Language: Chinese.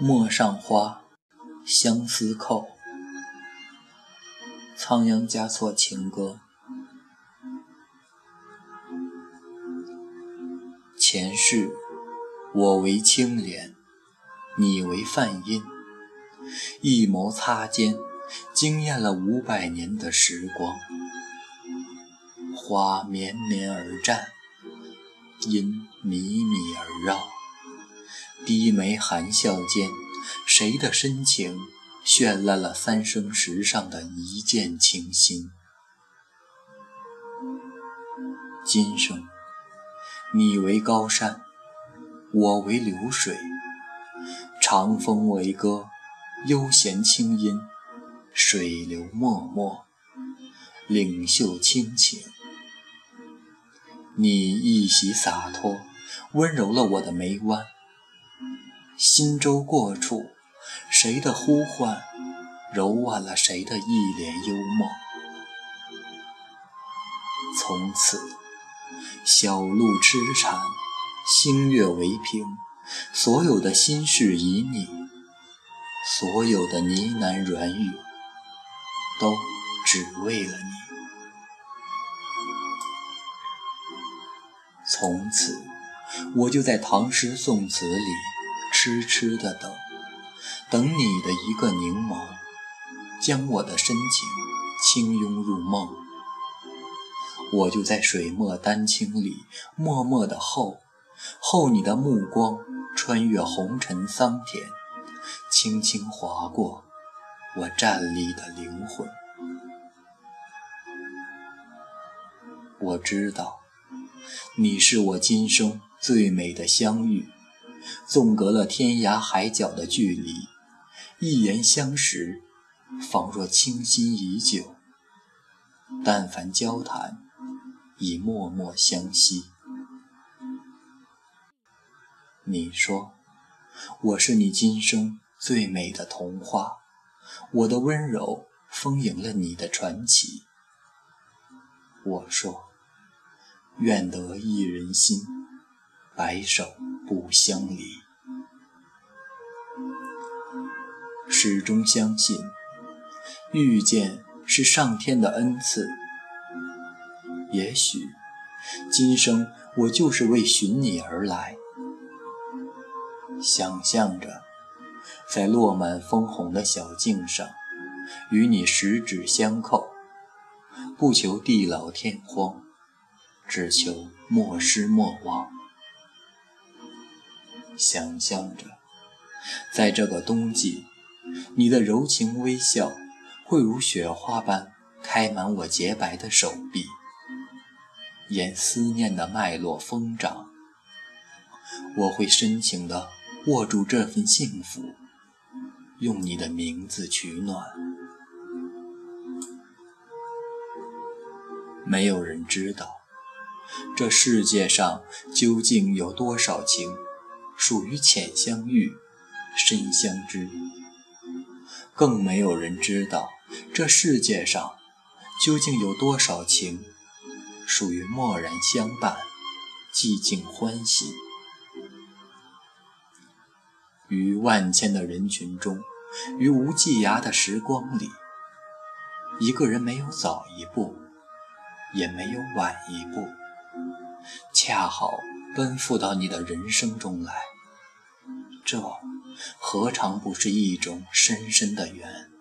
陌上花，相思扣。仓央嘉措情歌。前世我为青莲，你为梵音，一眸擦肩，惊艳了五百年的时光。花绵绵而绽，音靡靡而绕。低眉含笑间，谁的深情绚烂了三生石上的一见倾心？今生，你为高山，我为流水，长风为歌，悠闲清音，水流脉脉，领袖清情。你一袭洒脱，温柔了我的眉弯。新舟过处，谁的呼唤柔婉了谁的一帘幽梦？从此，小路痴缠，星月为凭，所有的心事旖旎，所有的呢喃软语，都只为了你。从此，我就在唐诗宋词里。痴痴的等，等你的一个凝眸，将我的深情轻拥入梦。我就在水墨丹青里默默的候，候你的目光穿越红尘桑田，轻轻划过我站立的灵魂。我知道，你是我今生最美的相遇。纵隔了天涯海角的距离，一言相识，仿若倾心已久。但凡交谈，已默默相惜。你说，我是你今生最美的童话，我的温柔丰盈了你的传奇。我说，愿得一人心，白首。不相离，始终相信遇见是上天的恩赐。也许今生我就是为寻你而来。想象着在落满枫红的小径上，与你十指相扣，不求地老天荒，只求莫失莫忘。想象着，在这个冬季，你的柔情微笑会如雪花般开满我洁白的手臂，沿思念的脉络疯长。我会深情地握住这份幸福，用你的名字取暖。没有人知道，这世界上究竟有多少情。属于浅相遇，深相知，更没有人知道这世界上究竟有多少情属于默然相伴，寂静欢喜。于万千的人群中，于无际涯的时光里，一个人没有早一步，也没有晚一步，恰好。奔赴到你的人生中来，这何尝不是一种深深的缘？